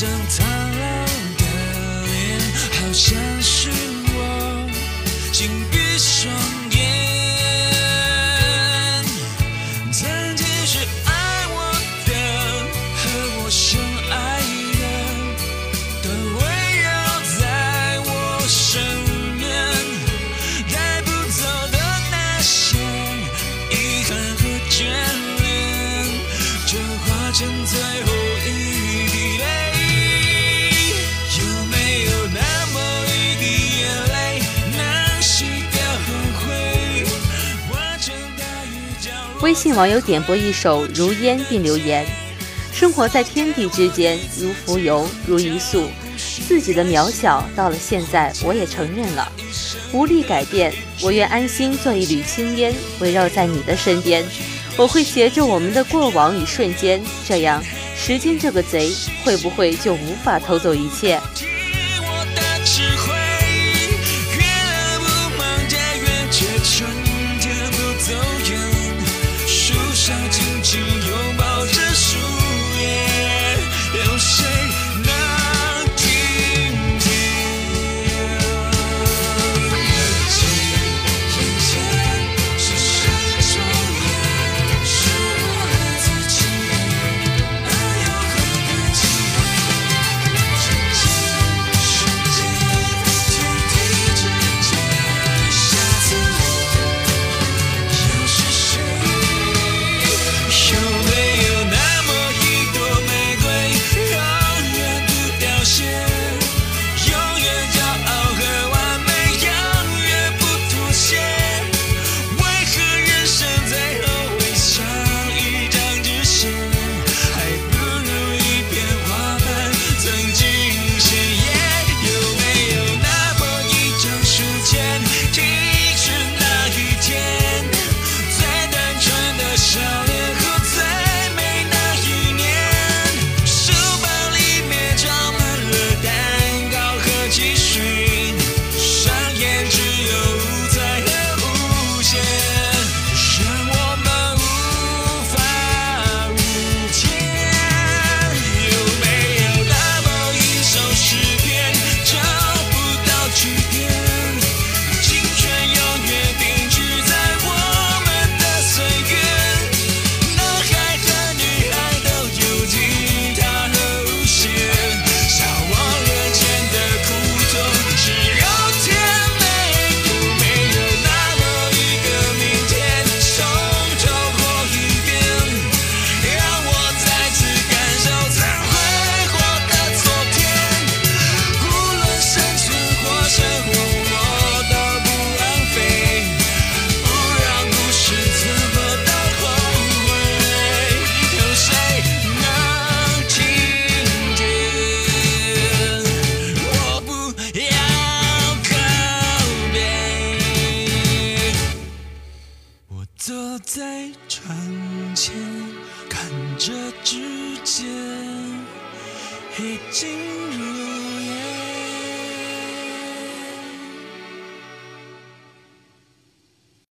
张苍老的脸，好像是我紧闭双眼。曾经是爱我的和我深爱的，都围绕在我身边，带不走的那些遗憾和眷恋，就化成最后微信网友点播一首《如烟》并留言：生活在天地之间，如浮游，如一粟。自己的渺小，到了现在我也承认了，无力改变。我愿安心做一缕青烟，围绕在你的身边。我会携着我们的过往与瞬间，这样时间这个贼会不会就无法偷走一切？坐在窗前，看着指尖，已经如